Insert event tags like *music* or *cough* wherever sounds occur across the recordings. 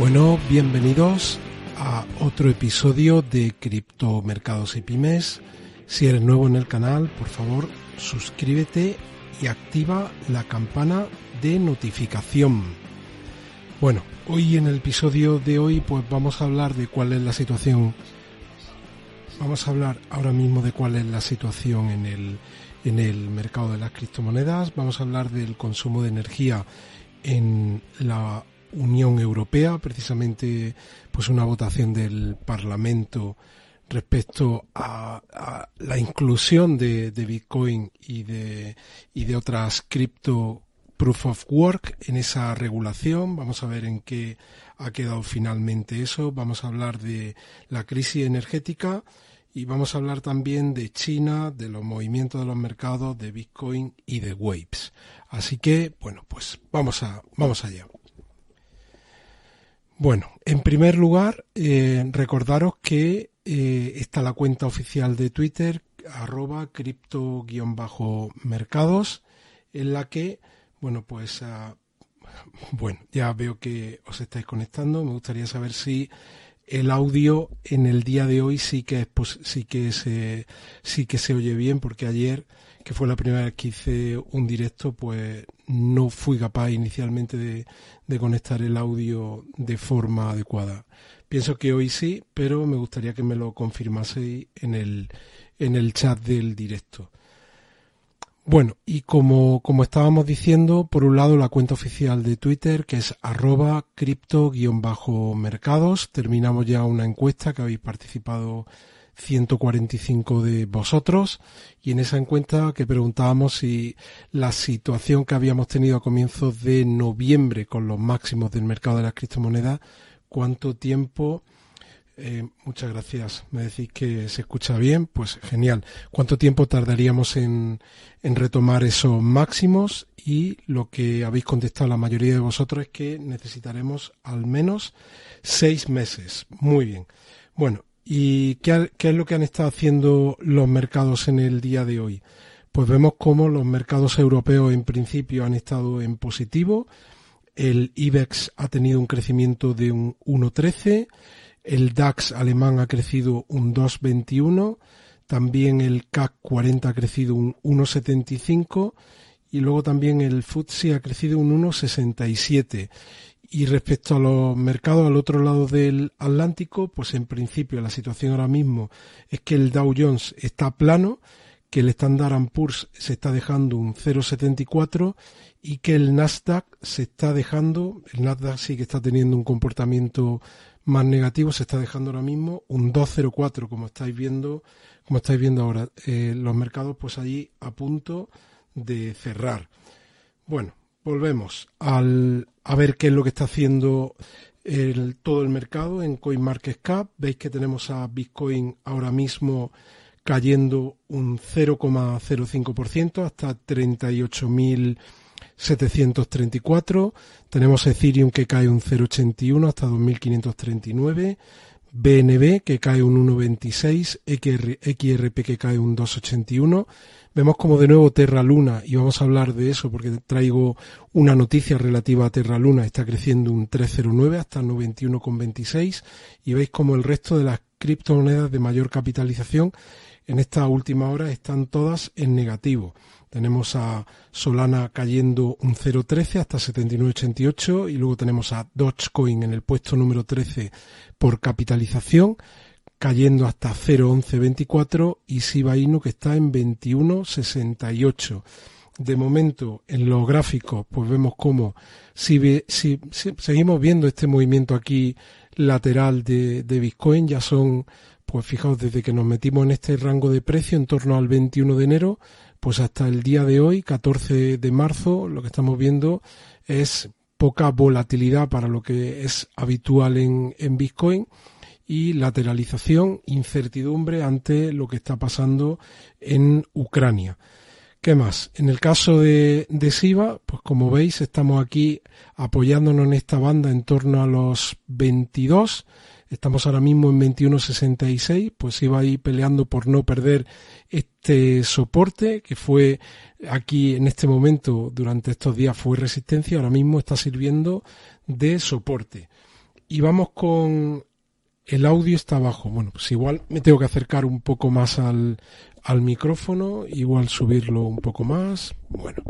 Bueno, bienvenidos a otro episodio de Criptomercados y Pymes. Si eres nuevo en el canal, por favor, suscríbete y activa la campana de notificación. Bueno, hoy en el episodio de hoy pues vamos a hablar de cuál es la situación vamos a hablar ahora mismo de cuál es la situación en el en el mercado de las criptomonedas, vamos a hablar del consumo de energía en la Unión Europea, precisamente pues una votación del Parlamento respecto a, la inclusión de, Bitcoin y de, y de otras cripto proof of work en esa regulación. Vamos a ver en qué ha quedado finalmente eso. Vamos a hablar de la crisis energética y vamos a hablar también de China, de los movimientos de los mercados, de Bitcoin y de Waves. Así que, bueno, pues vamos a, vamos allá. Bueno, en primer lugar, eh, recordaros que eh, está la cuenta oficial de Twitter, arroba cripto-mercados, en la que, bueno, pues, ah, *laughs* bueno, ya veo que os estáis conectando. Me gustaría saber si el audio en el día de hoy sí que es, sí que se, sí que se oye bien, porque ayer que fue la primera vez que hice un directo, pues no fui capaz inicialmente de, de conectar el audio de forma adecuada. Pienso que hoy sí, pero me gustaría que me lo confirmaseis en el, en el chat del directo. Bueno, y como, como estábamos diciendo, por un lado la cuenta oficial de Twitter, que es arroba cripto-mercados. Terminamos ya una encuesta que habéis participado 145 de vosotros y en esa encuesta que preguntábamos si la situación que habíamos tenido a comienzos de noviembre con los máximos del mercado de las criptomonedas, cuánto tiempo eh, muchas gracias. Me decís que se escucha bien. Pues genial. ¿Cuánto tiempo tardaríamos en, en, retomar esos máximos? Y lo que habéis contestado la mayoría de vosotros es que necesitaremos al menos seis meses. Muy bien. Bueno, ¿Y qué, es lo que han estado haciendo los mercados en el día de hoy? Pues vemos cómo los mercados europeos en principio han estado en positivo. El IBEX ha tenido un crecimiento de un 1,13. El DAX alemán ha crecido un 2,21. También el CAC 40 ha crecido un 1,75. Y luego también el FTSE ha crecido un 1,67. Y respecto a los mercados al otro lado del Atlántico, pues en principio la situación ahora mismo es que el Dow Jones está plano, que el Standard Poor's se está dejando un 0,74 y que el Nasdaq se está dejando, el Nasdaq sí que está teniendo un comportamiento más negativo, se está dejando ahora mismo un 2,04 como estáis viendo, como estáis viendo ahora, eh, los mercados pues allí a punto de cerrar. Bueno, volvemos al, a ver qué es lo que está haciendo el, todo el mercado en CoinMarketCap. Veis que tenemos a Bitcoin ahora mismo cayendo un 0,05% hasta 38.734. Tenemos Ethereum que cae un 0,81 hasta 2.539. BNB que cae un 1,26, XRP que cae un 2,81. Vemos como de nuevo Terra Luna, y vamos a hablar de eso porque traigo una noticia relativa a Terra Luna, está creciendo un 3,09 hasta 91,26 y veis como el resto de las criptomonedas de mayor capitalización en esta última hora están todas en negativo. Tenemos a Solana cayendo un 0,13 hasta 79,88 y luego tenemos a Dogecoin en el puesto número 13 por capitalización cayendo hasta 0,1124 y Shiba Inu que está en 21,68. De momento, en los gráficos, pues vemos cómo si, si, seguimos viendo este movimiento aquí lateral de Bitcoin, ya son, pues fijaos, desde que nos metimos en este rango de precio en torno al 21 de enero, pues hasta el día de hoy, 14 de marzo, lo que estamos viendo es poca volatilidad para lo que es habitual en, en Bitcoin y lateralización, incertidumbre ante lo que está pasando en Ucrania. ¿Qué más? En el caso de, de SIVA, pues como veis, estamos aquí apoyándonos en esta banda en torno a los 22 Estamos ahora mismo en 21.66, pues iba ahí peleando por no perder este soporte que fue aquí en este momento durante estos días fue resistencia, ahora mismo está sirviendo de soporte. y vamos con el audio está abajo. Bueno, pues igual me tengo que acercar un poco más al, al micrófono, igual subirlo un poco más. Bueno,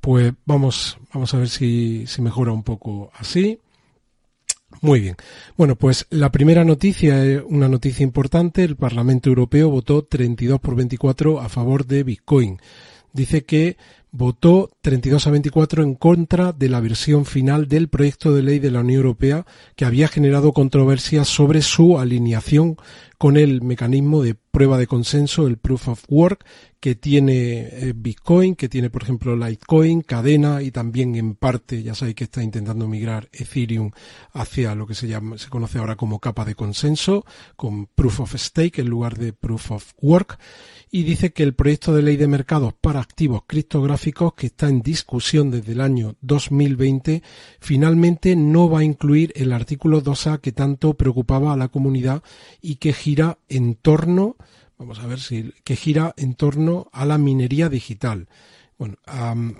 pues vamos, vamos a ver si, si mejora un poco así. Muy bien. Bueno, pues la primera noticia es una noticia importante. El Parlamento Europeo votó 32 por 24 a favor de Bitcoin. Dice que votó 32 a 24 en contra de la versión final del proyecto de ley de la Unión Europea que había generado controversias sobre su alineación con el mecanismo de prueba de consenso, el proof of work, que tiene eh, Bitcoin, que tiene, por ejemplo, Litecoin, cadena y también en parte, ya sabéis que está intentando migrar Ethereum hacia lo que se llama, se conoce ahora como capa de consenso, con proof of stake en lugar de proof of work. Y dice que el proyecto de ley de mercados para activos criptográficos que está en discusión desde el año 2020 finalmente no va a incluir el artículo 2A que tanto preocupaba a la comunidad y que gira en torno, vamos a ver si, que gira en torno a la minería digital. Bueno,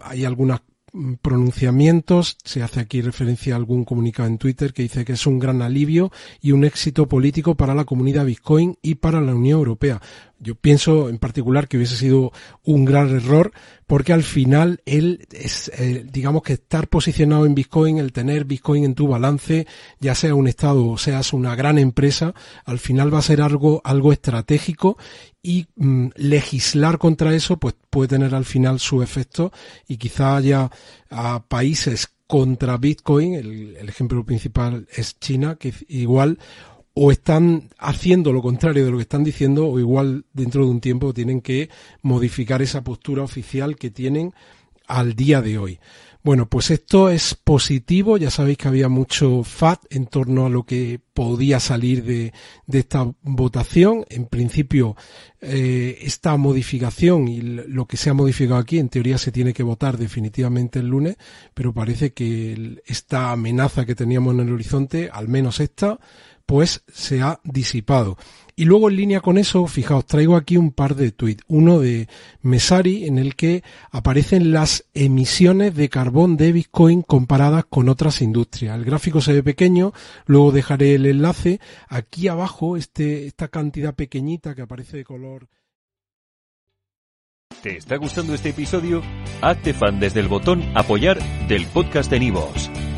hay algunas Mm, pronunciamientos, se hace aquí referencia a algún comunicado en Twitter que dice que es un gran alivio y un éxito político para la comunidad Bitcoin y para la Unión Europea. Yo pienso en particular que hubiese sido un gran error porque al final él es, eh, digamos que estar posicionado en Bitcoin, el tener Bitcoin en tu balance, ya sea un estado o seas una gran empresa, al final va a ser algo, algo estratégico y mm, legislar contra eso pues puede tener al final su efecto y quizá haya países contra Bitcoin, el ejemplo principal es China, que igual o están haciendo lo contrario de lo que están diciendo o igual dentro de un tiempo tienen que modificar esa postura oficial que tienen al día de hoy. Bueno, pues esto es positivo, ya sabéis que había mucho FAT en torno a lo que podía salir de, esta votación. En principio, eh, esta modificación y lo que se ha modificado aquí, en teoría se tiene que votar definitivamente el lunes, pero parece que esta amenaza que teníamos en el horizonte, al menos esta, pues se ha disipado. Y luego en línea con eso, fijaos, traigo aquí un par de tweets. Uno de Mesari en el que aparecen las emisiones de carbón de Bitcoin comparadas con otras industrias. El gráfico se ve pequeño, luego dejaré el enlace. Aquí abajo, este, esta cantidad pequeñita que aparece de color. ¿Te está gustando este episodio? Hazte fan desde el botón apoyar del podcast de Nivos.